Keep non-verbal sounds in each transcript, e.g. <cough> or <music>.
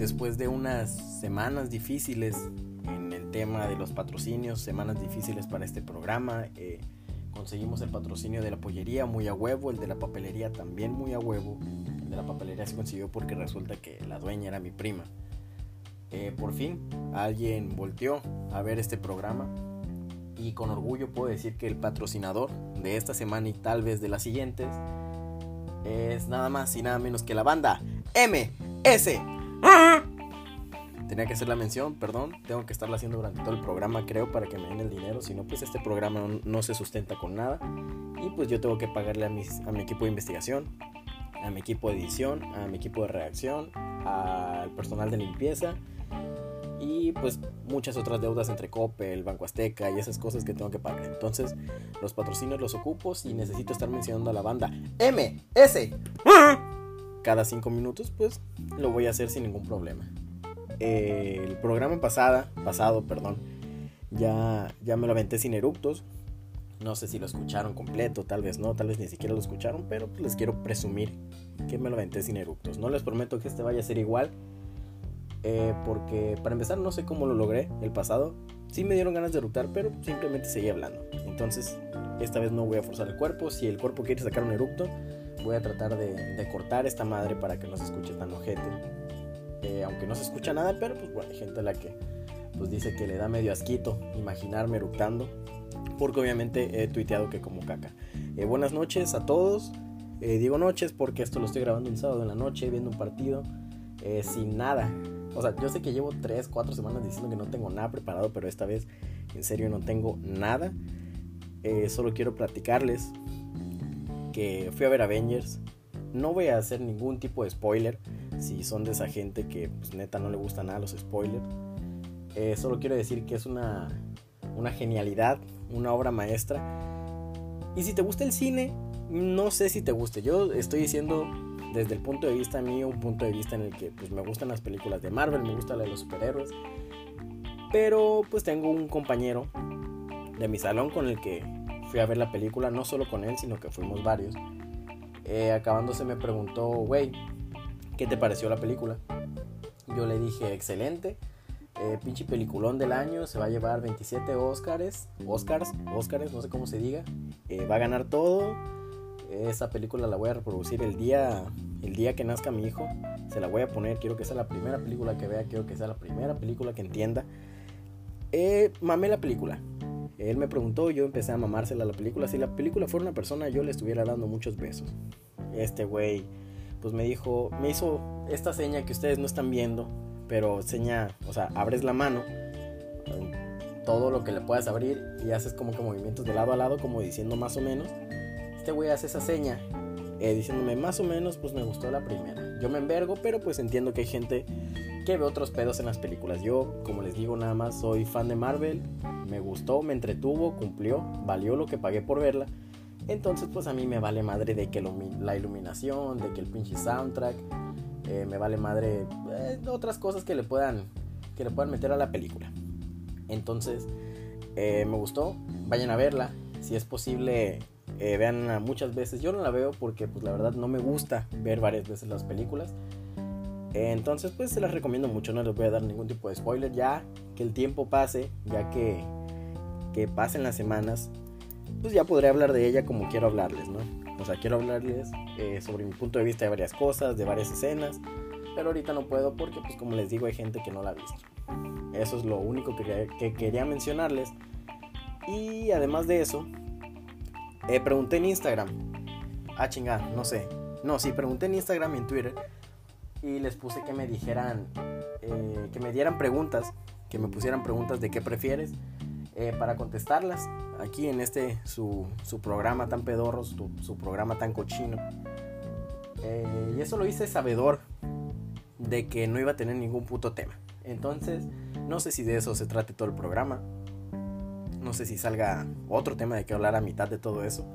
después de unas semanas difíciles en el tema de los patrocinios, semanas difíciles para este programa, eh, conseguimos el patrocinio de la pollería muy a huevo, el de la papelería también muy a huevo. El de la papelería se consiguió porque resulta que la dueña era mi prima. Eh, por fin alguien volteó a ver este programa y con orgullo puedo decir que el patrocinador de esta semana y tal vez de las siguientes es nada más y nada menos que la banda MS. Tenía que hacer la mención, perdón, tengo que estarla haciendo durante todo el programa, creo, para que me den el dinero. Si no, pues este programa no, se sustenta con nada. Y pues yo tengo que pagarle a, a mi equipo de investigación, a mi equipo de edición, a mi equipo de redacción, al personal de limpieza y pues muchas otras deudas entre Coppel, Banco Azteca y esas cosas que tengo que pagar. Entonces, los patrocinios los ocupo y necesito estar mencionando a la banda MS. Cada cinco minutos, pues lo voy a hacer sin ningún problema. El programa pasada, pasado, perdón, ya, ya me lo aventé sin eructos. No sé si lo escucharon completo, tal vez no, tal vez ni siquiera lo escucharon, pero les quiero presumir que me lo aventé sin eructos. No les prometo que este vaya a ser igual, eh, porque para empezar no sé cómo lo logré el pasado. Sí me dieron ganas de eructar, pero simplemente seguí hablando. Entonces, esta vez no voy a forzar el cuerpo. Si el cuerpo quiere sacar un eructo, voy a tratar de, cortar esta madre para que no se escuche tan ojete. Eh, aunque no se escucha nada, pero pues bueno, hay gente a la que pues dice que le da medio asquito imaginarme eructando. Porque obviamente he tuiteado que como caca. Eh, buenas noches a todos. digo noches porque esto lo estoy grabando un sábado en la noche, viendo un partido. sin nada, o sea, yo sé que llevo 3, 4 semanas diciendo que no tengo nada preparado, pero esta vez en serio no tengo nada. Eh, solo quiero platicarles que fui a ver Avengers. No voy a hacer ningún tipo de spoiler. Si son de esa gente que pues, neta no le gusta nada los spoilers. Eh, solo quiero decir que es una, una genialidad, una obra maestra. Y si te gusta el cine, no sé si te guste. Yo estoy diciendo desde el punto de vista mío, un punto de vista en el que pues me gustan las películas de Marvel, me gusta la de los superhéroes. Pero pues tengo un compañero de mi salón con el que fui a ver la película, no solo con él, sino que fuimos varios. Eh, acabándose me preguntó, güey, ¿qué te pareció la película? Yo le dije, excelente. Eh, pinche peliculón del año, se va a llevar 27 Oscars, Oscars, Oscars, no sé cómo se diga. Eh, va a ganar todo esa película la voy a reproducir el día, el día que nazca mi hijo. Se la voy a poner. Quiero que sea la primera película que vea. Quiero que sea la primera película que entienda. Eh, mamé la película. Él me preguntó, yo empecé a mamársela a la película. Si la película fuera una persona, yo le estuviera dando muchos besos. Este güey, pues me dijo, me hizo esta seña que ustedes no están viendo, pero seña, o sea, abres la mano, todo lo que le puedas abrir y haces como que movimientos de lado a lado, como diciendo más o menos este güey hace esa seña, eh, diciéndome más o menos, pues me gustó la primera. Yo me envergo, pero pues entiendo que hay gente que ve otros pedos en las películas. Yo, como les digo, nada más soy fan de Marvel, me gustó, me entretuvo, cumplió, valió lo que pagué por verla. Entonces, pues a mí me vale madre de que la iluminación, de que el pinche soundtrack, eh, me vale madre eh, otras cosas que le puedan que le puedan meter a la película. Entonces, me gustó, vayan a verla. Si es posible, eh, vean muchas veces. Yo no la veo porque pues la verdad no me gusta ver varias veces las películas. Entonces pues se las recomiendo mucho, no les voy a dar ningún tipo de spoiler. Ya que el tiempo pase, ya que, que pasen las semanas, pues ya podré hablar de ella como quiero hablarles, ¿no? O sea, quiero hablarles eh, sobre mi punto de vista de varias cosas, de varias escenas. Pero ahorita no puedo porque pues como les digo hay gente que no la ha visto. Eso es lo único que, que quería mencionarles. Y además de eso, eh, pregunté en Instagram. Ah, chingada, no sé. No, sí, pregunté en Instagram y en Twitter. Y les puse que me dijeran, eh, que me dieran preguntas, que me pusieran preguntas de qué prefieres eh, para contestarlas aquí en este su, su programa tan pedorro, su, programa tan cochino. y eso lo hice sabedor de que no iba a tener ningún puto tema. Entonces, no sé si de eso se trate todo el programa. No sé si salga otro tema de que hablar a mitad de todo eso.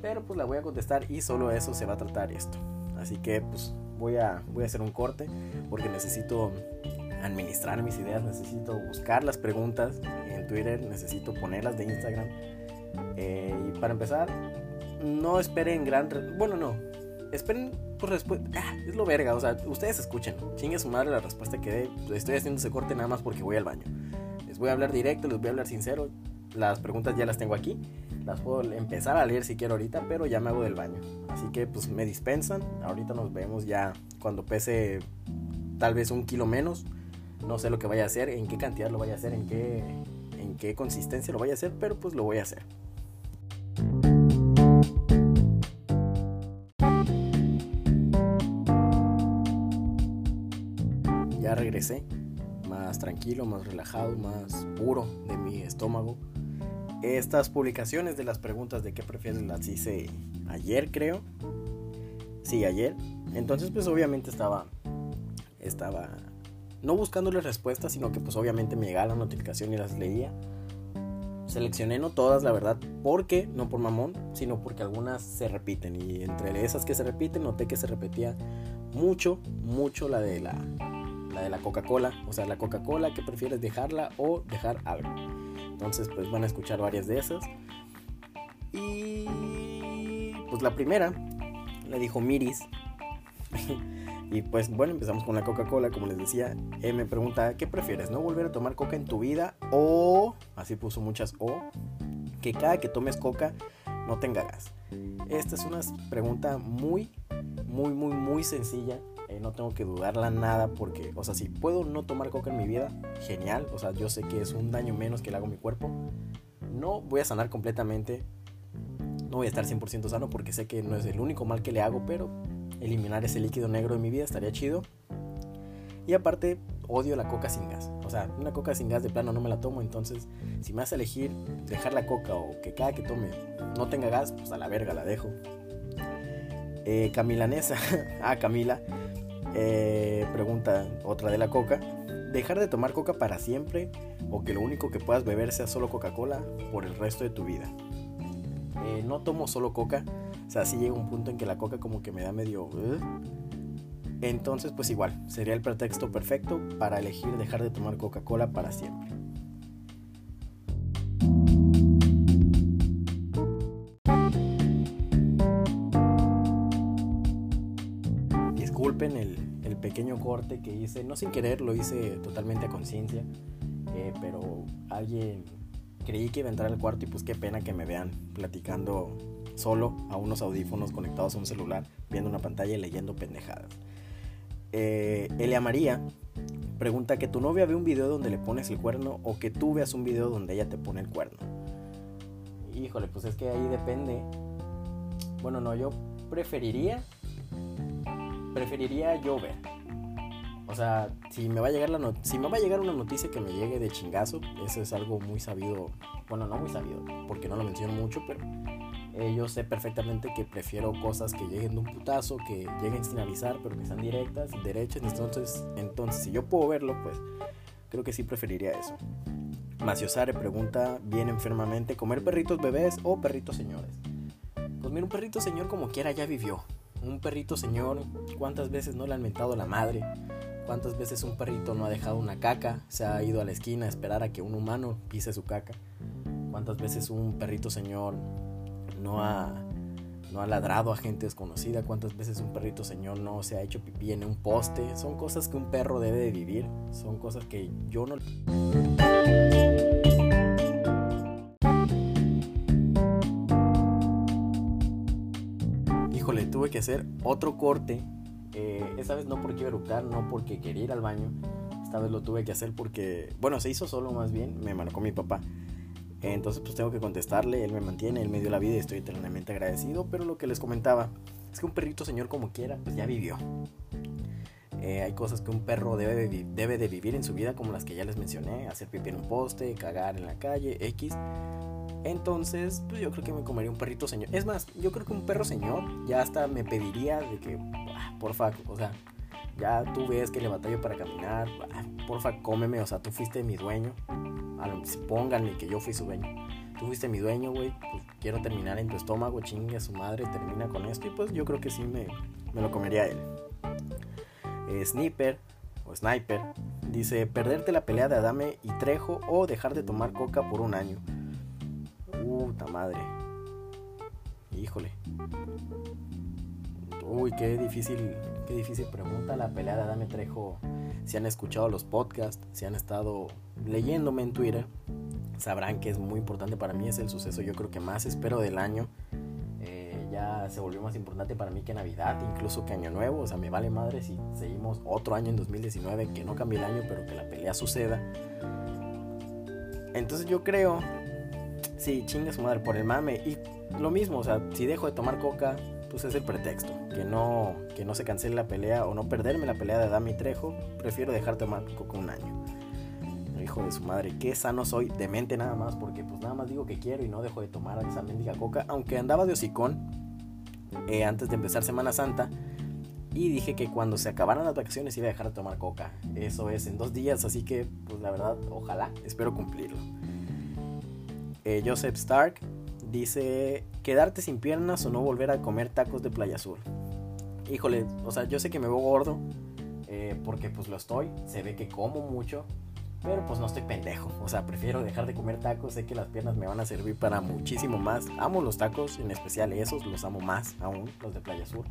Pero pues la voy a contestar y solo eso se va a tratar esto. Así que pues voy a, voy a hacer un corte porque necesito administrar mis ideas, necesito buscar las preguntas en Twitter, necesito ponerlas de Instagram. Eh, y para empezar, no esperen gran... Bueno, no. esperen tu respuesta. Ah, es lo verga, o sea, ustedes escuchen. Chingue su madre la respuesta que dé. Estoy haciendo ese corte nada más porque voy al baño. Les voy a hablar directo, les voy a hablar sincero. Las preguntas ya las tengo aquí. Las puedo empezar a leer si quiero ahorita, pero ya me hago del baño. Así que pues me dispensan. Ahorita nos vemos ya cuando pese tal vez un kilo menos. No sé lo que vaya a hacer, en qué cantidad lo vaya a hacer, en qué, en qué consistencia lo vaya a hacer, pero pues lo voy a hacer. Ya regresé, más tranquilo, más relajado, más puro de mi estómago. Estas publicaciones de las preguntas de qué prefieres las hice ayer, creo. Sí, ayer. Entonces, pues obviamente estaba estaba no buscándole respuestas, sino que pues obviamente me llegaba la notificación y las leía. Seleccioné no todas, la verdad, porque, no por mamón, sino porque algunas se repiten. Y entre esas que se repiten, noté que se repetía mucho, mucho la de la, la de la Coca-Cola. O sea, la Coca-Cola, que prefieres dejarla o dejar algo. Entonces, pues van a escuchar varias de esas. Y pues la primera, la dijo Miris. <laughs> Y pues bueno, empezamos con la Coca-Cola, como les decía. Me pregunta, ¿qué prefieres? ¿No volver a tomar coca en tu vida? O, así puso muchas O, que cada que tomes coca no tenga gas. Esta es una pregunta muy, muy, muy, muy sencilla. No tengo que dudarla nada porque, o sea, si puedo no tomar coca en mi vida, genial. O sea, yo sé que es un daño menos que le hago a mi cuerpo. No voy a sanar completamente. No voy a estar 100% sano porque sé que no es el único mal que le hago, pero eliminar ese líquido negro de mi vida, estaría chido. Y aparte, odio la coca sin gas. O sea, una coca sin gas de plano no me la tomo. Entonces, si me hace elegir dejar la coca o que cada que tome no tenga gas, pues a la verga la dejo. Eh, Camilanesa, <laughs> ah, Camila, eh, pregunta otra de la coca. ¿Dejar de tomar coca para siempre o que lo único que puedas beber sea solo Coca-Cola por el resto de tu vida? Eh, no tomo solo coca, o sea, si llega un punto en que la coca como que me da medio... Entonces, pues igual, sería el pretexto perfecto para elegir dejar de tomar Coca-Cola para siempre. Disculpen el, pequeño corte que hice, no sin querer, lo hice totalmente a conciencia, eh, pero alguien creí que iba a entrar al cuarto y pues qué pena que me vean platicando solo a unos audífonos conectados a un celular, viendo una pantalla y leyendo pendejadas. Eh, Elia María pregunta que tu novia ve un video donde le pones el cuerno o que tú veas un video donde ella te pone el cuerno. Híjole, pues es que ahí depende. Bueno, no, yo preferiría preferiría yo ver. O sea, si me va a llegar la una noticia que me llegue de chingazo, eso es algo muy sabido, bueno, no muy sabido, porque no lo menciono mucho, pero eh, yo sé perfectamente que prefiero cosas que lleguen de un putazo, que lleguen sin avisar, pero que sean directas, derechas. Entonces, entonces si yo puedo verlo, pues creo que sí preferiría eso. Maciosare pregunta bien enfermamente, ¿comer perritos bebés o perritos señores? Pues mira, un perrito señor como quiera ya vivió. Un perrito señor, ¿cuántas veces no le han mentado la madre? ¿Cuántas veces un perrito no ha dejado una caca? Se ha ido a la esquina a esperar a que un humano pise su caca. ¿Cuántas veces un perrito señor no ha, no ha ladrado a gente desconocida, cuántas veces un perrito señor no se ha hecho pipí en un poste. Son cosas que un perro debe de vivir, son cosas que yo no... Híjole, tuve que hacer otro corte. Esta vez no porque iba a no porque quería ir al baño. Esta vez lo tuve que hacer porque, bueno, se hizo solo más bien, me marcó mi papá. Entonces pues tengo que contestarle, él me mantiene, él me dio la vida y estoy eternamente agradecido, pero lo que les comentaba es que un perrito señor como quiera, pues ya vivió. Eh, hay cosas que un perro debe de, debe de vivir en su vida como las que ya les mencioné, hacer pipí en un poste, cagar en la calle, X. Entonces, pues yo creo que me comería un perrito señor. Es más, yo creo que un perro señor ya hasta me pediría de que, porfa, o sea, ya tú ves que le batallo para caminar, ah, porfa, cómeme, o sea, tú fuiste mi dueño pónganle que yo fui su dueño. Tú fuiste mi dueño, güey, pues quiero terminar en tu estómago, chingue a su madre, termina con esto y pues yo creo que sí me, me lo comería él. Eh, Sniper o Sniper dice, perderte la pelea de Adame y Trejo o dejar de tomar coca por un año. Puta madre. Híjole. Uy, qué difícil, qué difícil pregunta la pelea de Adame Trejo. Si han escuchado los podcasts, si han estado leyéndome en Twitter, sabrán que es muy importante para mí. Es el suceso yo creo que más espero del año. Eh, ya se volvió más importante para mí que Navidad, incluso que Año Nuevo. O sea, me vale madre si seguimos otro año en 2019, que no cambie el año, pero que la pelea suceda. Entonces yo creo, sí, chinga su madre por el mame. Y lo mismo, o sea, si dejo de tomar coca, pues es el pretexto. Que no, que no se cancele la pelea o no perderme la pelea de Dami Trejo, prefiero dejar de tomar coca un año. Hijo de su madre, qué sano soy, demente nada más, porque pues nada más digo que quiero y no dejo de tomar esa mendiga coca. Aunque andaba de hocicón eh, antes de empezar Semana Santa. Y dije que cuando se acabaran las vacaciones iba a dejar de tomar coca. Eso es en dos días, así que pues la verdad, ojalá, espero cumplirlo. Eh, Joseph Stark dice, quedarte sin piernas o no volver a comer tacos de Playa Azul. Híjole, o sea, yo sé que me veo gordo, eh, porque pues lo estoy, se ve que como mucho, pero pues no estoy pendejo, o sea, prefiero dejar de comer tacos, sé que las piernas me van a servir para muchísimo más. Amo los tacos, en especial esos, los amo más aún, los de Playa Sur,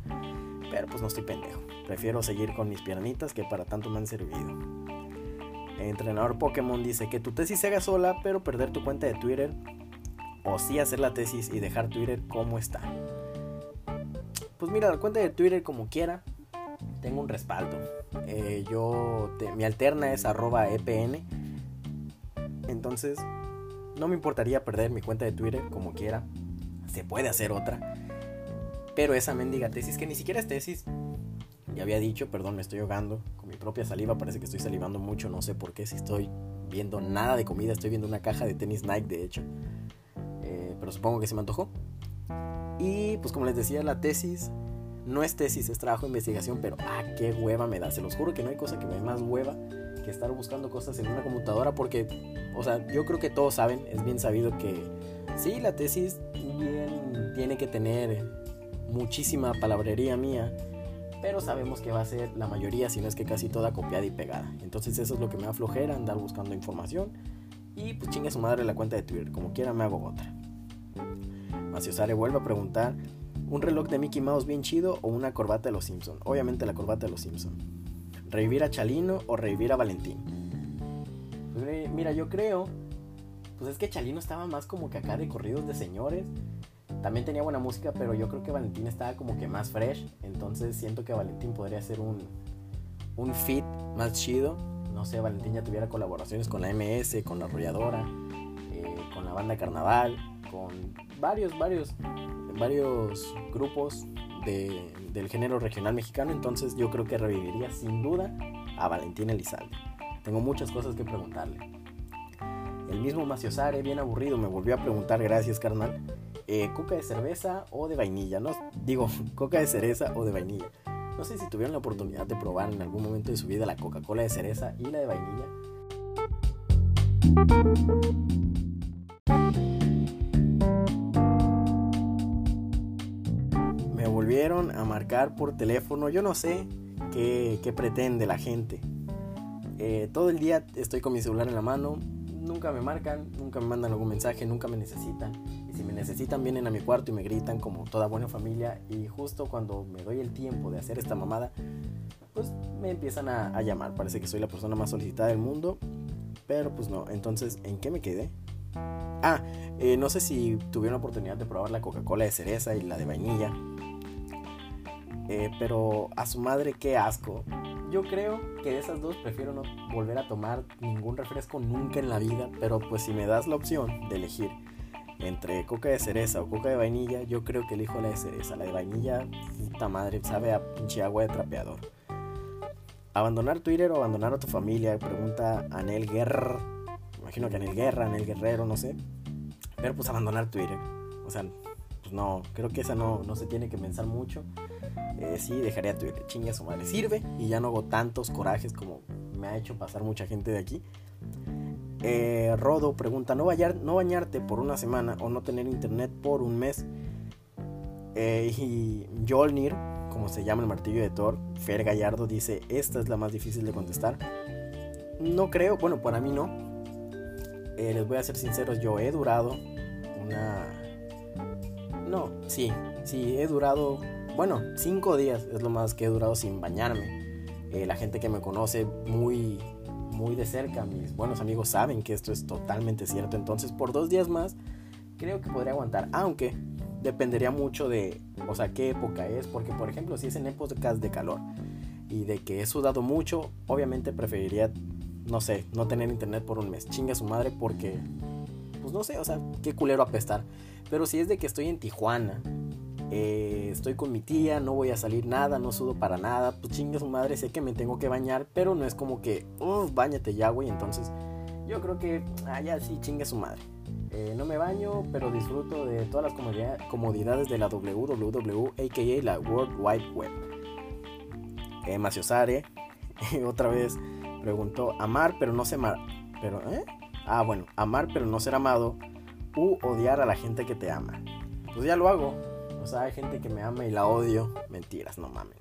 pero pues no estoy pendejo. Prefiero seguir con mis piernitas que para tanto me han servido. Entrenador Pokémon dice que tu tesis se haga sola, pero perder tu cuenta de Twitter, o sí hacer la tesis y dejar Twitter como está. Pues mira, la cuenta de Twitter como quiera, tengo un respaldo. Eh, yo, mi alterna es arroba EPN. Entonces, no me importaría perder mi cuenta de Twitter como quiera. Se puede hacer otra. Pero esa mendiga tesis, que ni siquiera es tesis, ya había dicho, perdón, me estoy ahogando con mi propia saliva. Parece que estoy salivando mucho, no sé por qué. Si estoy viendo nada de comida, estoy viendo una caja de tenis Nike, de hecho. Pero supongo que se me antojó. Y pues como les decía, la tesis no es tesis, es trabajo de investigación, pero ah, qué hueva me da. Se los juro que no hay cosa que me dé más hueva que estar buscando cosas en una computadora porque, o sea, yo creo que todos saben, es bien sabido que sí, la tesis bien tiene que tener muchísima palabrería mía, pero sabemos que va a ser la mayoría, si no es que casi toda copiada y pegada. Entonces eso es lo que me da flojera, andar buscando información. Y pues chinga su madre la cuenta de Twitter, como quiera me hago otra. Maciosare vuelve a preguntar un reloj de Mickey Mouse bien chido o una corbata de los Simpson. Obviamente la corbata de los Simpson. Revivir a Chalino o revivir a Valentín. Pues, mira, yo creo, pues es que Chalino estaba más como que acá de corridos de señores. También tenía buena música, pero yo creo que Valentín estaba como que más fresh. Entonces siento que Valentín podría ser un, un fit más chido. No sé, Valentín ya tuviera colaboraciones con la MS, con la Arrolladora, eh, con la banda Carnaval, con varios, varios varios grupos del género regional mexicano, entonces yo creo que reviviría sin duda a Valentín Elizalde. Tengo muchas cosas que preguntarle. El mismo Maciosare, bien aburrido, me volvió a preguntar, gracias carnal, eh, ¿coca de cerveza o de vainilla? No, digo, <laughs> coca de cereza o de vainilla. No sé si tuvieron la oportunidad de probar en algún momento de su vida la Coca-Cola de cereza y la de vainilla a marcar por teléfono. Yo no sé qué, pretende la gente. Eh, todo el día estoy con mi celular en la mano. Nunca me marcan, nunca me mandan algún mensaje, nunca me necesitan. Y si me necesitan vienen a mi cuarto y me gritan como toda buena familia. Y justo cuando me doy el tiempo de hacer esta mamada, pues me empiezan a, llamar. Parece que soy la persona más solicitada del mundo. Pero pues no. Entonces, ¿en qué me quedé? Ah, eh, no sé si tuvieron la oportunidad de probar la Coca-Cola de cereza y la de vainilla. Eh, pero a su madre, qué asco. Yo creo que de esas dos prefiero no volver a tomar ningún refresco nunca en la vida. Pero pues si me das la opción de elegir entre coca de cereza o coca de vainilla, yo creo que elijo la de cereza. La de vainilla, puta madre, sabe a pinche agua de trapeador. ¿Abandonar Twitter o abandonar a tu familia? Pregunta Anel Guerra. Imagino que Anel Guerra, Anel Guerrero, no sé. Pero pues abandonar Twitter. O sea, pues no, creo que esa no, no se tiene que pensar mucho. Eh, sí, dejaría Twitter, chingue su madre. Sirve y ya no hago tantos corajes como me ha hecho pasar mucha gente de aquí. Eh, Rodo pregunta, ¿no, ¿no bañarte por una semana o no tener internet por un mes? Eh, y Jolnir, como se llama el martillo de Thor, Fer Gallardo dice, esta es la más difícil de contestar. No creo, bueno, para mí no. les voy a ser sinceros, yo he durado una... No, sí, sí, he durado bueno, cinco días es lo más que he durado sin bañarme. Eh, la gente que me conoce muy, muy de cerca, mis buenos amigos saben que esto es totalmente cierto. Entonces, por dos días más, creo que podría aguantar. Aunque dependería mucho de, o sea, qué época es. Porque, por ejemplo, si es en épocas de calor y de que he sudado mucho, obviamente preferiría, no sé, no tener internet por un mes. Chinga su madre porque, pues no sé, o sea, qué culero apestar. Pero si es de que estoy en Tijuana, eh, estoy con mi tía, no voy a salir nada, no sudo para nada, pues chinga su madre, sé que me tengo que bañar, pero no es como que, uff, bañate ya, güey. Entonces, yo creo que, ah, ya sí, chinga su madre. Eh, no me baño, pero disfruto de todas las comodidades de la WWW, a.k.a. la World Wide Web. Eh, <laughs> otra vez, preguntó, amar pero no ser amar. Pero, ¿eh? Ah, bueno, amar pero no ser amado u odiar a la gente que te ama. Pues ya lo hago. O sea, hay gente que me ama y la odio. Mentiras, no mames.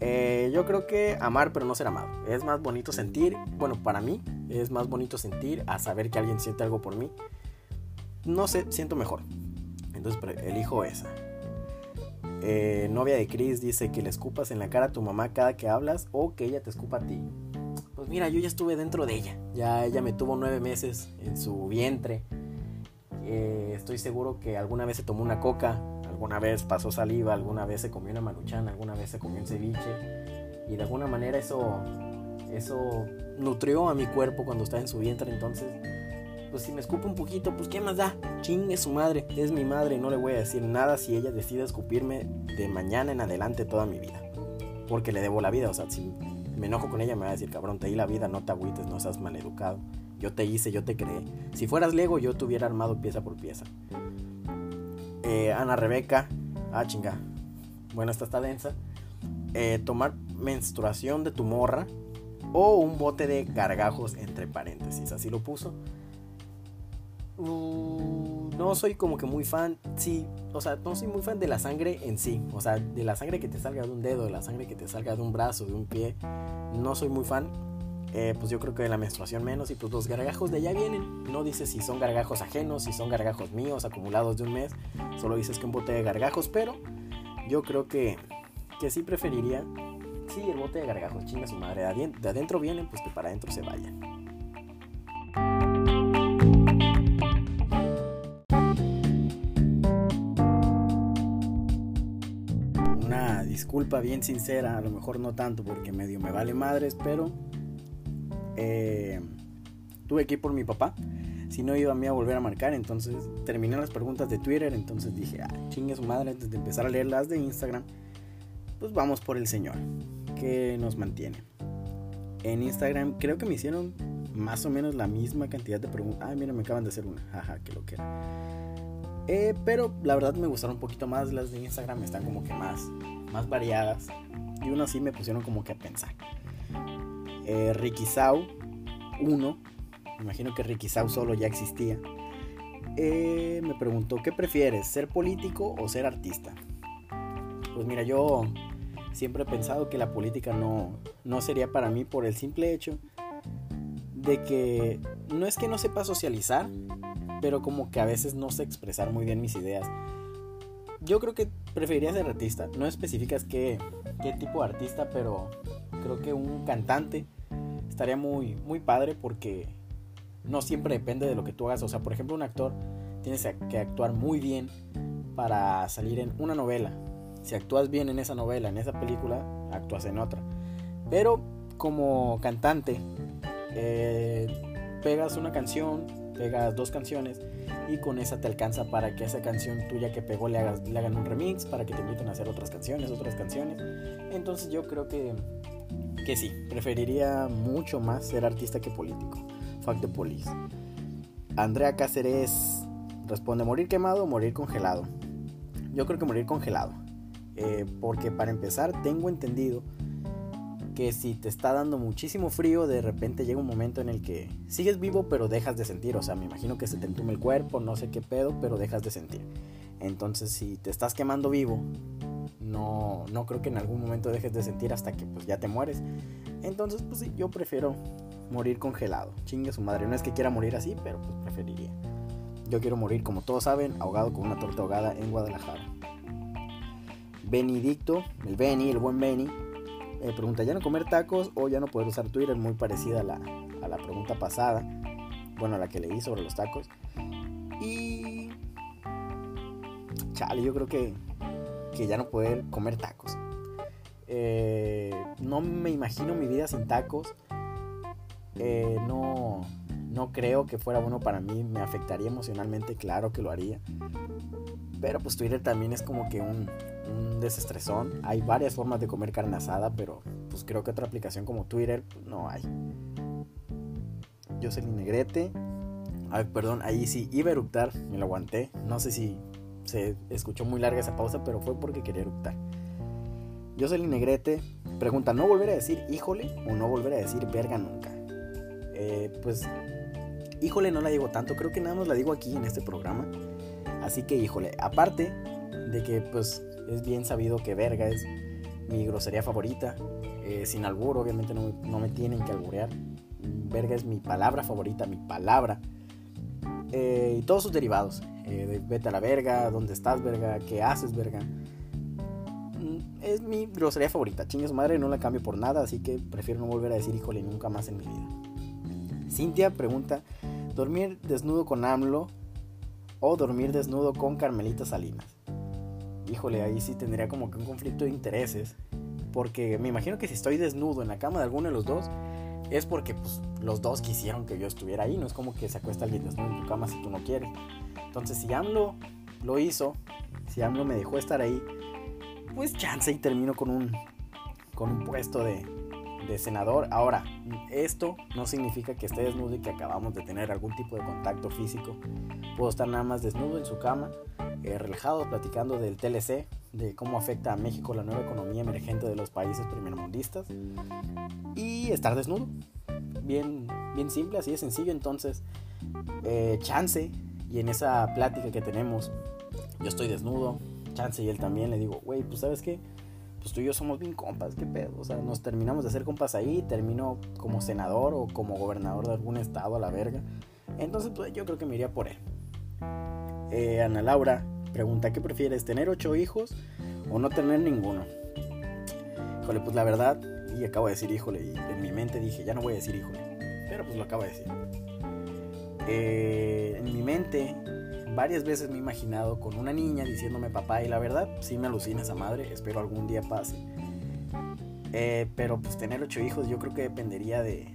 Eh, yo creo que amar pero no ser amado. Es más bonito sentir, bueno, para mí es más bonito sentir a saber que alguien siente algo por mí. No sé, siento mejor. Entonces elijo esa. Eh, novia de Chris dice que le escupas en la cara a tu mamá cada que hablas o que ella te escupa a ti. Pues mira, yo ya estuve dentro de ella. Ya ella me tuvo nueve meses en su vientre. Eh, estoy seguro que alguna vez se tomó una coca, alguna vez pasó saliva, alguna vez se comió una maruchana, alguna vez se comió un ceviche. Y de alguna manera eso, eso nutrió a mi cuerpo cuando estaba en su vientre. Entonces, pues si me escupe un poquito, pues qué más da. Chingue su madre, es mi madre, no le voy a decir nada si ella decide escupirme de mañana en adelante toda mi vida. Porque le debo la vida, o sea, si me enojo con ella me va a decir, cabrón, te di la vida, no te agüites, no seas maleducado. Yo te hice, yo te creé. Si fueras Lego, yo te hubiera armado pieza por pieza. Eh, Ana Rebeca. Ah, chinga. Bueno, esta está densa. Eh, tomar menstruación de tu morra. O un bote de gargajos entre paréntesis. Así lo puso. Uh, no soy como que muy fan. Sí, o sea, no soy muy fan de la sangre en sí. O sea, de la sangre que te salga de un dedo, de la sangre que te salga de un brazo, de un pie. No soy muy fan eh, pues yo creo que de la menstruación menos y pues los gargajos de allá vienen. No dice si son gargajos ajenos, si son gargajos míos acumulados de un mes, solo dices que un bote de gargajos, pero yo creo que, que sí preferiría, sí, el bote de gargajos, chinga su madre, de adentro vienen, pues que para adentro se vayan. Una disculpa bien sincera, a lo mejor no tanto porque medio me vale madres, pero eh, tuve que ir por mi papá. Si no iba a mí a volver a marcar, entonces terminé las preguntas de Twitter. Entonces dije, ah, chingue su madre, antes de empezar a leer las de Instagram, pues vamos por el Señor, que nos mantiene. En Instagram creo que me hicieron más o menos la misma cantidad de preguntas. Ay, mira, me acaban de hacer una. Jaja, que lo que era. Eh, pero la verdad me gustaron un poquito más las de Instagram. Están como que más, más variadas. Y unas sí me pusieron como que a pensar eh, Ricky Sau 1, imagino que Ricky Sau solo ya existía, eh, me preguntó, ¿qué prefieres, ser político o ser artista? Pues mira, yo siempre he pensado que la política no, no sería para mí por el simple hecho de que no es que no sepa socializar, pero como que a veces no sé expresar muy bien mis ideas. Yo creo que preferiría ser artista. No especificas qué, qué tipo de artista, pero creo que un cantante estaría muy, muy padre porque no siempre depende de lo que tú hagas. O sea, por ejemplo, un actor tienes que actuar muy bien para salir en una novela. Si actúas bien en esa novela, en esa película, actúas en otra. Pero como cantante, eh, pegas una canción, pegas dos canciones y con esa te alcanza para que esa canción tuya que pegó le, hagas, le hagan un remix, para que te inviten a hacer otras canciones, otras canciones. Entonces yo creo que que sí, preferiría mucho más ser artista que político. Fuck the police. Andrea Cáceres responde: ¿morir quemado o morir congelado? Yo creo que morir congelado. Eh, porque para empezar, tengo entendido que si te está dando muchísimo frío, de repente llega un momento en el que sigues vivo, pero dejas de sentir. O sea, me imagino que se te entume el cuerpo, no sé qué pedo, pero dejas de sentir. Entonces, si te estás quemando vivo, no, no creo que en algún momento dejes de sentir hasta que pues ya te mueres. Entonces, pues sí, yo prefiero morir congelado. Chingue su madre. No es que quiera morir así, pero pues preferiría. Yo quiero morir, como todos saben, ahogado con una torta ahogada en Guadalajara. Benedicto, el Beni, el buen Beni, pregunta, ¿ya no comer tacos o ya no poder usar Twitter? Muy parecida a la, a la pregunta pasada, bueno, a la que leí sobre los tacos. Y... Chale, yo creo que, que ya no poder comer tacos. Eh, no me imagino mi vida sin tacos. Eh, no, no creo que fuera bueno para mí. Me afectaría emocionalmente, claro que lo haría. Pero pues Twitter también es como que un, desestresón. Hay varias formas de comer carne asada, pero pues creo que otra aplicación como Twitter pues, no hay. Yo soy Negrete. Ay, perdón, ahí sí iba a eructar, me lo aguanté. No sé si se escuchó muy larga esa pausa, pero fue porque quería eructar. Soy Negrete. Pregunta, ¿no volver a decir híjole o no volver a decir verga nunca? Eh, pues, híjole no la digo tanto, creo que nada más la digo aquí en este programa. Así que híjole, aparte de que pues es bien sabido que verga es mi grosería favorita. Eh, sin albur, obviamente no, no, me tienen que alburear. Verga es mi palabra favorita, mi palabra. Eh, y todos sus derivados. Eh, vete a la verga, dónde estás, verga, qué haces, verga. Mm, es mi grosería favorita. Chingue su madre, no la cambio por nada, así que prefiero no volver a decir híjole nunca más en mi vida. Cintia pregunta: ¿dormir desnudo con AMLO o dormir desnudo con Carmelita Salinas? híjole, ahí sí tendría como que un conflicto de intereses. Porque me imagino que si estoy desnudo en la cama de alguno de los dos, es porque pues, los dos quisieron que yo estuviera ahí. No es como que se acuesta alguien desnudo en tu cama si tú no quieres. Entonces, si AMLO lo hizo, si AMLO me dejó estar ahí, pues chance y termino con un, con un puesto de, de senador. Ahora, esto no significa que esté desnudo y que acabamos de tener algún tipo de contacto físico. Puedo estar nada más desnudo en su cama eh, relajado platicando del TLC, de cómo afecta a México la nueva economía emergente de los países primermundistas y estar desnudo. Bien, bien simple, así de sencillo. Entonces, eh, chance, y en esa plática que tenemos, yo estoy desnudo, chance y él también le digo, güey, pues sabes qué, pues tú y yo somos bien compas, qué pedo. O sea, nos terminamos de hacer compas ahí, termino como senador o como gobernador de algún estado a la verga. Entonces, pues yo creo que me iría por él. Eh, Ana Laura pregunta, ¿qué prefieres? ¿Tener ocho hijos o no tener ninguno? Híjole, pues la verdad, y acabo de decir híjole, y en mi mente dije, ya no voy a decir híjole, pero pues lo acabo de decir. Eh, en mi mente, varias veces me he imaginado con una niña diciéndome papá, y la verdad, sí me alucina esa madre, espero algún día pase. Eh, pero pues tener ocho hijos yo creo que dependería de...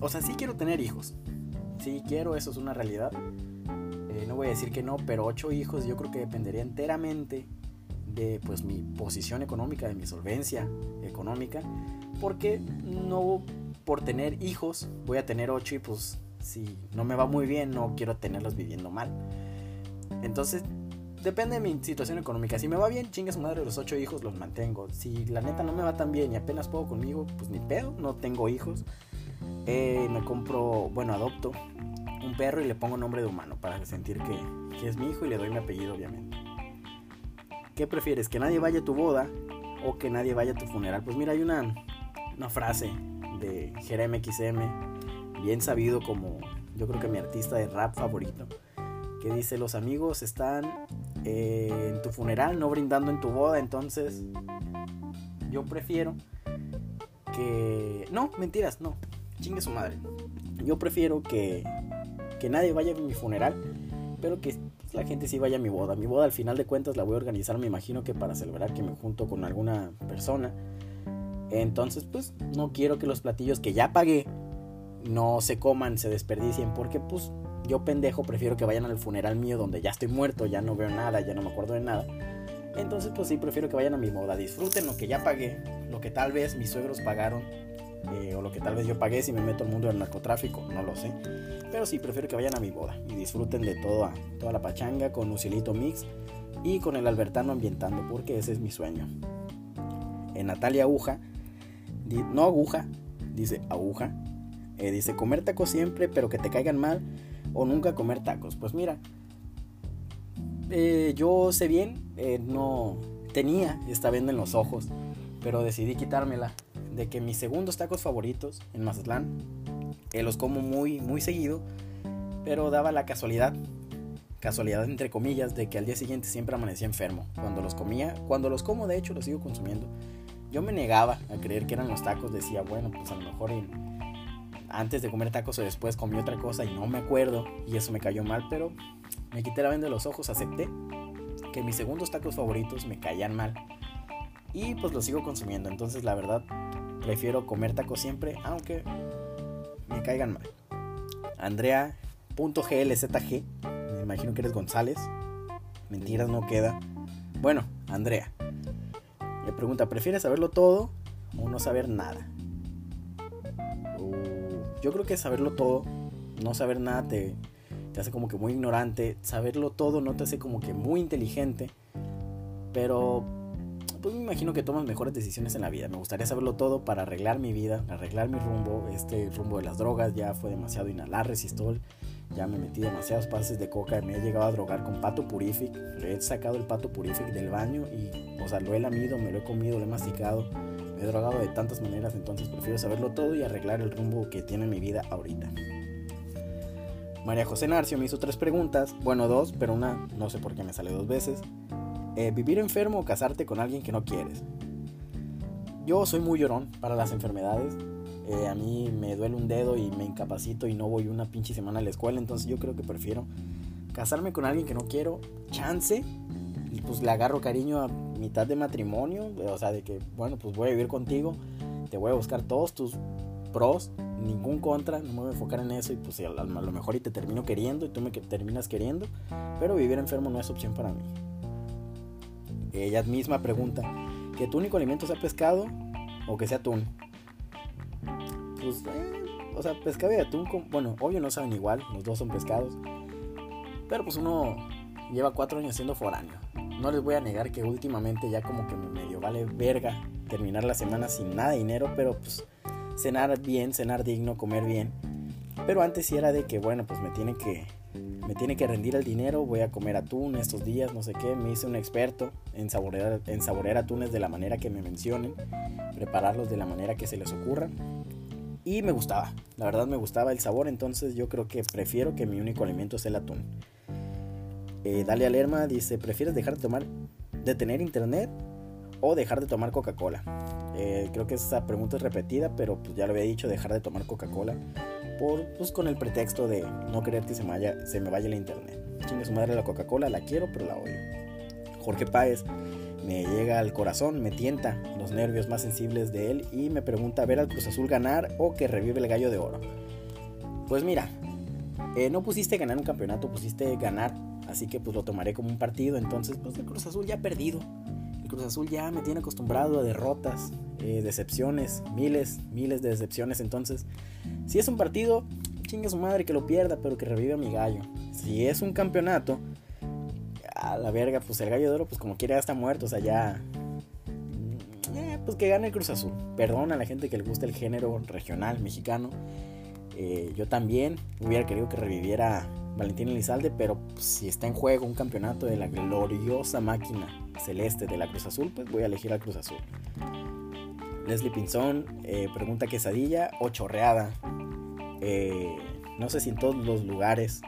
O sea, sí quiero tener hijos. Sí quiero, eso es una realidad no voy a decir que no, pero ocho hijos yo creo que dependería enteramente de pues mi posición económica, de mi solvencia económica, porque no por tener hijos voy a tener ocho y pues si no me va muy bien no quiero tenerlos viviendo mal. Entonces depende de mi situación económica. Si me va bien, chingas madre, los ocho hijos los mantengo. Si la neta no me va tan bien y apenas puedo conmigo, pues ni pedo, no tengo hijos. Eh, me compro, bueno, adopto un perro y le pongo nombre de humano para sentir que, es mi hijo y le doy mi apellido, obviamente. ¿Qué prefieres? ¿Que nadie vaya a tu boda o que nadie vaya a tu funeral? Pues mira, hay una, una frase de Jeremy XM, bien sabido como yo creo que mi artista de rap favorito, que dice, los amigos están eh, en tu funeral, no brindando en tu boda, entonces yo prefiero que... No, mentiras, no, chingue su madre. Yo prefiero que que nadie vaya a mi funeral, pero que la gente sí vaya a mi boda. Mi boda al final de cuentas la voy a organizar, me imagino que para celebrar que me junto con alguna persona. Entonces, pues no quiero que los platillos que ya pagué no se coman, se desperdicien, porque pues yo pendejo prefiero que vayan al funeral mío donde ya estoy muerto, ya no veo nada, ya no me acuerdo de nada. Entonces, pues sí, prefiero que vayan a mi boda, disfruten lo que ya pagué, lo que tal vez mis suegros pagaron eh, o lo que tal vez yo pagué si me meto al mundo del narcotráfico, no lo sé. Pero sí, prefiero que vayan a mi boda y disfruten de toda, toda la pachanga con Lucilito Mix y con el Albertano ambientando, porque ese es mi sueño. En Natalia Aguja, no aguja, dice aguja, eh, dice comer tacos siempre, pero que te caigan mal, o nunca comer tacos. Pues mira, eh, yo sé bien, no tenía esta venda en los ojos, pero decidí quitármela de que mis segundos tacos favoritos en Mazatlán, eh, los como muy, muy seguido, pero daba la casualidad casualidad entre comillas de que al día siguiente siempre amanecía enfermo. Cuando los comía, cuando los como de hecho los sigo consumiendo. Yo me negaba a creer que eran los tacos, decía, bueno, pues a lo mejor antes de comer tacos o después comí otra cosa y no me acuerdo y eso me cayó mal, pero me quité la venda de los ojos, acepté que mis segundos tacos favoritos me caían mal y pues los sigo consumiendo. Entonces la verdad prefiero comer tacos siempre, aunque me caigan mal. Andrea.glzg, me imagino que eres González. Mentiras no queda. Bueno, Andrea. Le pregunta, ¿prefieres saberlo todo o no saber nada? Yo creo que saberlo todo, no saber nada te, hace como que muy ignorante. Saberlo todo no te hace como que muy inteligente. Pero pues me imagino que tomas mejores decisiones en la vida. Me gustaría saberlo todo para arreglar mi vida, arreglar mi rumbo. Este rumbo de las drogas ya fue demasiado inhalar resistol. Ya me metí demasiados pases de coca. Me he llegado a drogar con pato purific. Le he sacado el pato purific del baño y, o sea, lo he lamido, me lo he comido, lo he masticado. He drogado de tantas maneras. Entonces prefiero saberlo todo y arreglar el rumbo que tiene mi vida ahorita. María José Narcio me hizo tres preguntas. Bueno, dos, pero una no sé por qué me sale dos veces. Eh, vivir enfermo o casarte con alguien que no quieres. Yo soy muy llorón para las enfermedades. Eh, a mí me duele un dedo y me incapacito y no voy una pinche semana a la escuela. Entonces yo creo que prefiero casarme con alguien que no quiero. Chance. Pues le agarro cariño a mitad de matrimonio. O sea, de que, bueno, pues voy a vivir contigo. Te voy a buscar todos tus pros, ningún contra, no me voy a enfocar en eso y pues a lo mejor y te termino queriendo y tú me terminas queriendo, pero vivir enfermo no es opción para mí. Ella misma pregunta, ¿que tu único alimento sea pescado o que sea atún? Pues, eh, o sea, pescado y atún, bueno, obvio no saben igual, los dos son pescados. Pero pues uno lleva cuatro años siendo foráneo. No les voy a negar que últimamente ya como que me medio vale verga terminar la semana sin nada dinero, pero pues cenar bien, cenar digno, comer bien. Pero antes sí era de que, bueno, pues me tiene que me tiene que rendir el dinero, voy a comer atún estos días, no sé qué, me hice un experto en saborear, en saborear atunes de la manera que me mencionen, prepararlos de la manera que se les ocurra. Y me gustaba, la verdad me gustaba el sabor, entonces yo creo que prefiero que mi único alimento sea el atún. Eh, Dalia Lerma dice, ¿prefieres dejar de tomar, de tener internet o dejar de tomar Coca-Cola? Eh, creo que esa pregunta es repetida, pero pues ya lo había dicho, dejar de tomar Coca-Cola por, pues con el pretexto de no querer que se me vaya, se me vaya la internet. Chingue su madre la Coca-Cola, la quiero, pero la odio. Jorge Páez me llega al corazón, me tienta los nervios más sensibles de él y me pregunta ver al Cruz Azul ganar o que revive el gallo de oro. Pues mira, eh, no pusiste ganar un campeonato, pusiste ganar, así que pues lo tomaré como un partido, entonces pues el Cruz Azul ya ha perdido. El Cruz Azul ya me tiene acostumbrado a derrotas, eh, decepciones, miles, miles de decepciones, entonces si es un partido, chingue su madre que lo pierda, pero que reviva mi gallo. Si es un campeonato, a la verga, pues el gallo de oro, pues como quiere ya está muerto, o sea, ya. Mm, eh, pues que gane el Cruz Azul. Perdón a la gente que le gusta el género regional mexicano. Eh, yo también hubiera querido que reviviera Valentín Elizalde, pero si está en juego un campeonato de la gloriosa máquina celeste de la Cruz Azul, pues voy a elegir al Cruz Azul. Leslie Pinzón eh, pregunta quesadilla o chorreada. Eh, no sé si en todos los lugares,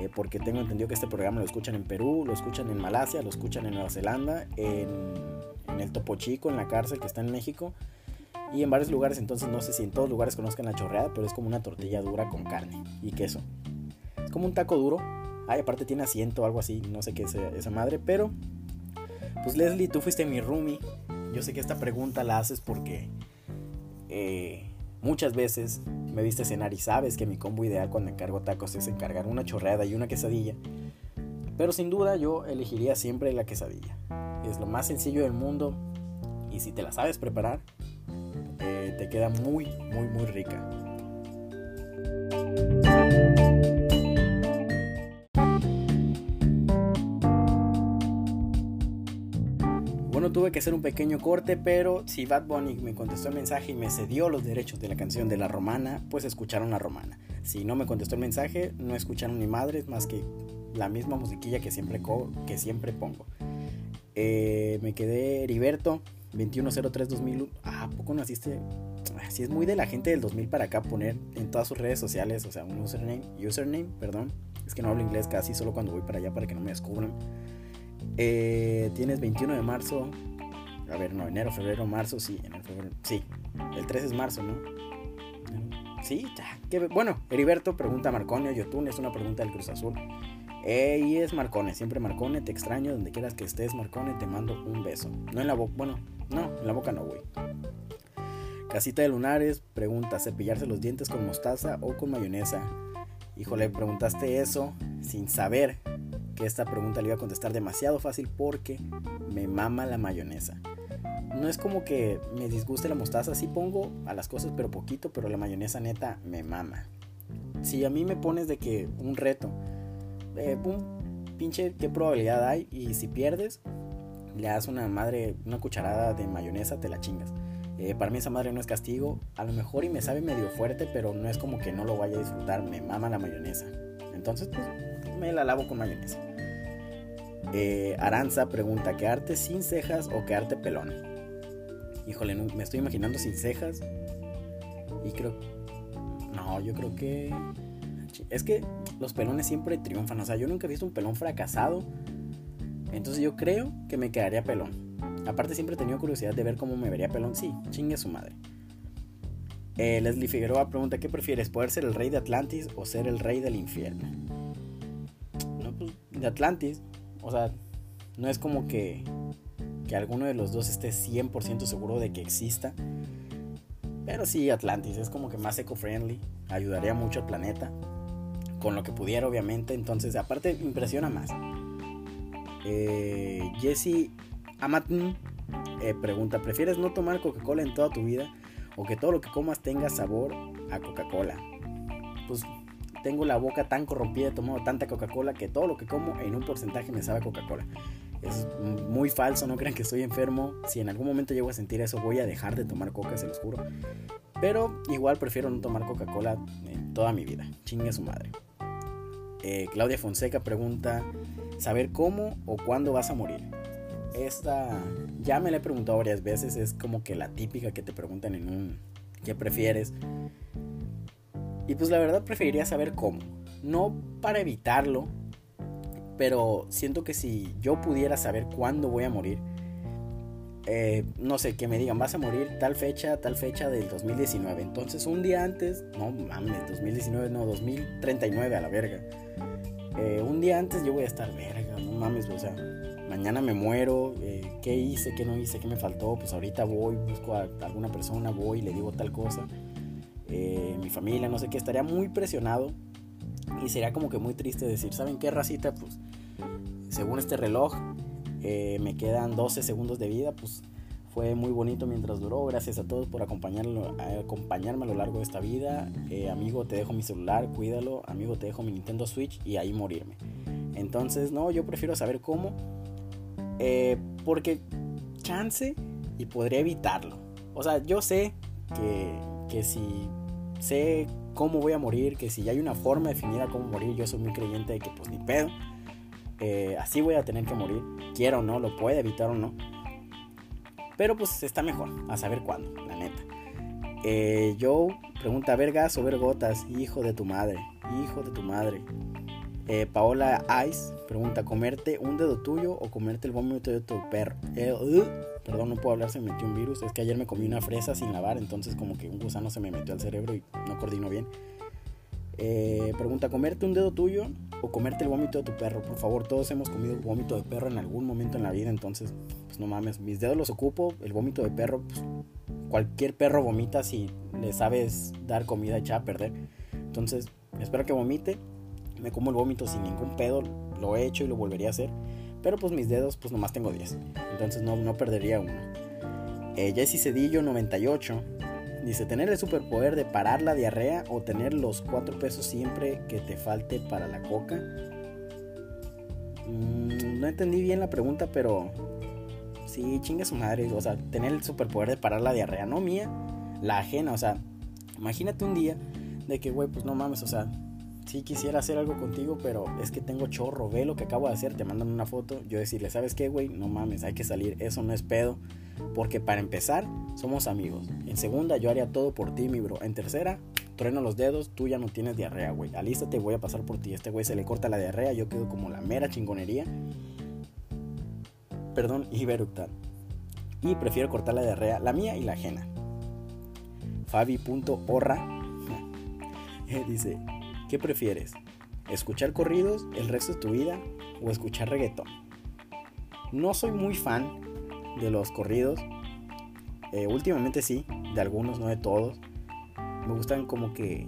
eh, porque tengo entendido que este programa lo escuchan en Perú, lo escuchan en Malasia, lo escuchan en Nueva Zelanda, en, el Topo Chico, en la cárcel que está en México y en varios lugares. Entonces no sé si en todos lugares conozcan la chorreada, pero es como una tortilla dura con carne y queso. Como un taco duro. Ay, aparte tiene asiento o algo así, no sé qué es esa madre, pero pues Leslie, tú fuiste mi roomie yo sé que esta pregunta la haces porque eh, muchas veces me viste cenar y sabes que mi combo ideal cuando encargo tacos es encargar una chorreada y una quesadilla. Pero sin duda yo elegiría siempre la quesadilla. Es lo más sencillo del mundo y si te la sabes preparar, eh, te queda muy, muy, muy rica. Tuve que hacer un pequeño corte, pero si Bad Bunny me contestó el mensaje y me cedió los derechos de la canción de La Romana, pues escucharon La Romana. Si no me contestó el mensaje, no escucharon ni madres más que la misma musiquilla que siempre, que siempre pongo. Eh, me quedé Heriberto, 2103-2001. Ah, ¿a poco naciste? Así es muy de la gente del 2000 para acá poner en todas sus redes sociales, o sea, un username, username, perdón, Es que no hablo inglés casi, solo cuando voy para allá para que no me descubran. Eh, tienes 21 de marzo. A ver, no, enero, febrero, marzo, sí, febrero, sí. El 3 es marzo, ¿no? Sí, ya. bueno, Heriberto pregunta a Marcone, Yotun, es una pregunta del Cruz Azul. Eh, y es Marcone, siempre Marcone, te extraño, donde quieras que estés, Marcone, te mando un beso. No en la boca, bueno, no, en la boca no, güey. Casita de Lunares pregunta, ¿cepillarse los dientes con mostaza o con mayonesa? Híjole, preguntaste eso sin saber que esta pregunta le iba a contestar demasiado fácil porque me mama la mayonesa. No es como que me disguste la mostaza, sí pongo a las cosas pero poquito, pero la mayonesa neta me mama. Si a mí me pones de que un reto, eh, pinche, ¿qué probabilidad hay? Y si pierdes, le das una madre, una cucharada de mayonesa, te la chingas. Eh, para mí esa madre no es castigo. A lo mejor y me sabe medio fuerte, pero no es como que no lo vaya a disfrutar. Me mama la mayonesa. Entonces, pues, me la lavo con mayonesa. Eh, Aranza pregunta, ¿quedarte sin cejas o quedarte pelón? Híjole, me estoy imaginando sin cejas. Y creo... No, yo creo que... Es que los pelones siempre triunfan. O sea, yo nunca he visto un pelón fracasado. Entonces yo creo que me quedaría pelón. Aparte siempre he tenido curiosidad de ver cómo me vería pelón. Sí, chingue su madre. Eh, Leslie Figueroa pregunta, ¿qué prefieres? ¿Poder ser el rey de Atlantis o ser el rey del infierno? No, pues de Atlantis. O sea, no es como que, que alguno de los dos esté 100% seguro de que exista. Pero sí, Atlantis es como que más eco-friendly. Ayudaría mucho al planeta. Con lo que pudiera, obviamente. Entonces, aparte, impresiona más. Eh, Jesse Amatn eh, pregunta, ¿prefieres no tomar Coca-Cola en toda tu vida o que todo lo que comas tenga sabor a Coca-Cola? Pues tengo la boca tan corrompida, he tomado tanta Coca-Cola que todo lo que como en un porcentaje me sabe Coca-Cola. Es muy falso, no crean que estoy enfermo. Si en algún momento llego a sentir eso, voy a dejar de tomar coca, se los juro. Pero igual prefiero no tomar Coca-Cola en toda mi vida. Chingue su madre. Eh, Claudia Fonseca pregunta, ¿saber cómo o cuándo vas a morir? esta ya me la he preguntado varias veces, es como que la típica que te preguntan en un ¿qué prefieres? Y pues la verdad preferiría saber cómo, no para evitarlo, pero siento que si yo pudiera saber cuándo voy a morir, eh, no sé, que me digan, vas a morir tal fecha, tal fecha del 2019. Entonces un día antes, no mames, 2019, no, 2039 a la verga. Eh, un día antes yo voy a estar verga, no mames, o sea, mañana me muero, eh, qué hice, qué no hice, qué me faltó, pues ahorita voy, busco a alguna persona, voy le digo tal cosa, eh, mi familia, no sé qué, estaría muy presionado y sería como que muy triste decir, ¿saben qué racita? Pues según este reloj eh, me quedan 12 segundos de vida, pues fue muy bonito mientras duró, gracias a todos por acompañarlo, acompañarme a lo largo de esta vida, amigo te dejo mi celular, cuídalo, amigo te dejo mi Nintendo Switch y ahí morirme. Entonces, no, yo prefiero saber cómo eh, porque chance y podría evitarlo. O sea, yo sé que, que si sé cómo voy a morir, que si ya hay una forma definida cómo morir, yo soy muy creyente de que pues ni pedo. Eh, así voy a tener que morir, quiera o no, lo puede evitar o no. Pero pues está mejor, a saber cuándo, la neta. Eh, Joe pregunta, ¿vergas o vergotas? Hijo de tu madre, hijo de tu madre. Eh, Paola Ice pregunta, ¿comerte un dedo tuyo o comerte el vómito de tu perro? Eh, uh, perdón, no puedo hablar, se me metió un virus. Es que ayer me comí una fresa sin lavar, entonces como que un gusano se me metió al cerebro y no coordino bien. Eh, pregunta, ¿comerte un dedo tuyo o comerte el vómito de tu perro? Por favor, todos hemos comido vómito de perro en algún momento en la vida, entonces, pues no mames, mis dedos los ocupo, el vómito de perro, pues, cualquier perro vomita si le sabes dar comida echada a perder. Entonces, espero que vomite me como el vómito sin ningún pedo, lo he hecho y lo volvería a hacer. Pero pues mis dedos, pues nomás tengo 10. Entonces no, no perdería uno. Eh, Jesse Cedillo 98 dice: Tener el superpoder de parar la diarrea o tener los 4 pesos siempre que te falte para la coca. Mm, no entendí bien la pregunta, pero sí, chingue su madre. O sea, tener el superpoder de parar la diarrea, no mía, la ajena. O sea, imagínate un día de que, güey, pues no mames, o sea, sí quisiera hacer algo contigo, pero es que tengo chorro, ve lo que acabo de hacer, te mandan una foto, yo decirle, ¿sabes qué, güey? No mames, hay que salir, eso no es pedo, porque para empezar, somos amigos. En segunda, yo haría todo por ti, mi bro. En tercera, trueno los dedos, tú ya no tienes diarrea, güey. Alístate, voy a pasar por ti. Este güey se le corta la diarrea, yo quedo como la mera chingonería. Perdón, ibeructal. Y prefiero cortar la diarrea, la mía y la ajena. Fabi.orra <laughs> dice, ¿qué prefieres? ¿Escuchar corridos el resto de tu vida o escuchar reggaetón? No soy muy fan de los corridos. Eh, últimamente sí, de algunos, no de todos. Me gustan como que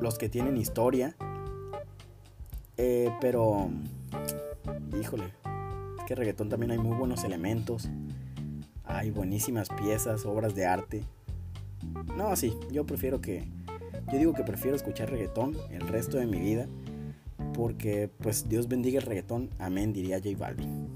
los que tienen historia. Eh, pero, híjole, es que reggaetón también hay muy buenos elementos. Hay buenísimas piezas, obras de arte. No, sí, yo prefiero que... Yo digo que prefiero escuchar reggaetón el resto de mi vida. Porque pues Dios bendiga el reggaetón. Amén, diría J Balvin.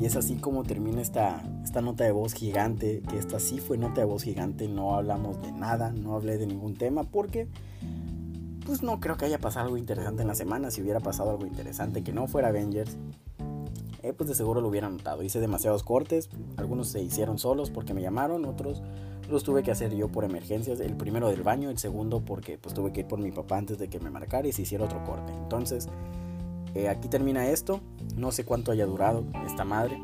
Y es así como termina esta, esta nota de voz gigante, que esta sí fue nota de voz gigante, no hablamos de nada, no hablé de ningún tema, porque pues no creo que haya pasado algo interesante en la semana, si hubiera pasado algo interesante que no fuera Avengers, eh, pues de seguro lo hubiera notado. Hice demasiados cortes, algunos se hicieron solos porque me llamaron, otros los tuve que hacer yo por emergencias, el primero del baño, el segundo porque pues tuve que ir por mi papá antes de que me marcara y se hiciera otro corte. Entonces, eh, aquí termina esto. No sé cuánto haya durado esta madre.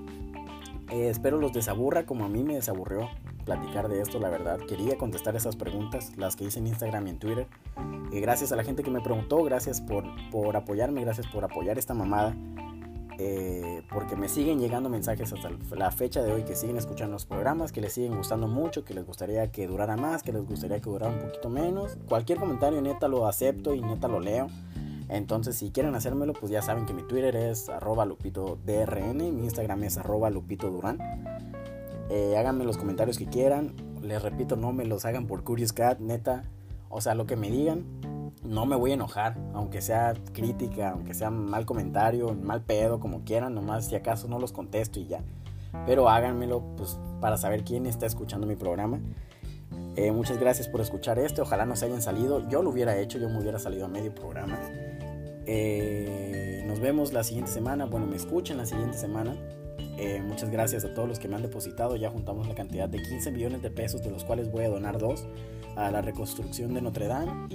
Eh, espero los desaburra como a mí me desaburrió platicar de esto, la verdad. Quería contestar esas preguntas, las que hice en Instagram y en Twitter. Eh, gracias a la gente que me preguntó, gracias por, por apoyarme, gracias por apoyar esta mamada. Porque me siguen llegando mensajes hasta la fecha de hoy que siguen escuchando los programas, que les siguen gustando mucho, que les gustaría que durara más, que les gustaría que durara un poquito menos. Cualquier comentario neta lo acepto y neta lo leo. Entonces, si quieren hacérmelo, pues ya saben que mi Twitter es arroba lupitodrn, mi Instagram es arroba. Eh, háganme los comentarios que quieran. Les repito, no me los hagan por Curious Cat, neta. O sea, lo que me digan, no me voy a enojar. Aunque sea crítica, aunque sea mal comentario, mal pedo, como quieran. Nomás si acaso no los contesto y ya. Pero háganmelo, pues, para saber quién está escuchando mi programa. Eh, muchas gracias por escuchar este. Ojalá no se hayan salido. Yo lo hubiera hecho, yo me hubiera salido a medio programa. Eh, nos vemos la siguiente semana. Bueno, me escuchan la siguiente semana. Eh, muchas gracias a todos los que me han depositado. Ya juntamos la cantidad de 15 millones de pesos, de los cuales voy a donar 2 a la reconstrucción de Notre Dame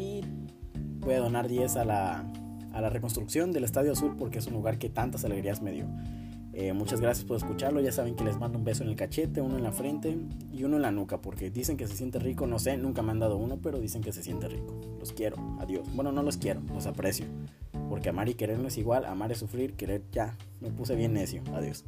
voy a donar 10 a la, a la reconstrucción del Estadio Azul porque es un lugar que tantas alegrías me dio. Eh, muchas gracias por escucharlo. Ya saben que les mando un beso en el cachete, uno en la frente y uno en la nuca. Porque dicen que se siente rico. No sé, nunca me han dado uno, pero dicen que se siente rico. Los quiero. Adiós. Bueno, no los quiero, los aprecio. Porque amar y querer no es igual. Amar es sufrir, querer ya. Me puse bien necio. Adiós.